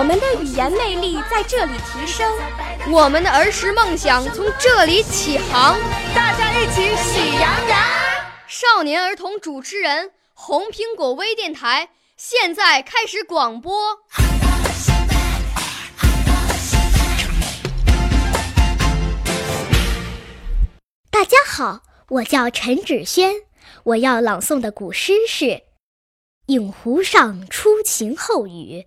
我们的语言魅力在这里提升，我们的儿时梦想从这里起航。大家一起喜羊羊。少年儿童主持人，红苹果微电台现在开始广播。大家好，我叫陈芷萱，我要朗诵的古诗是《饮湖上初晴后雨》，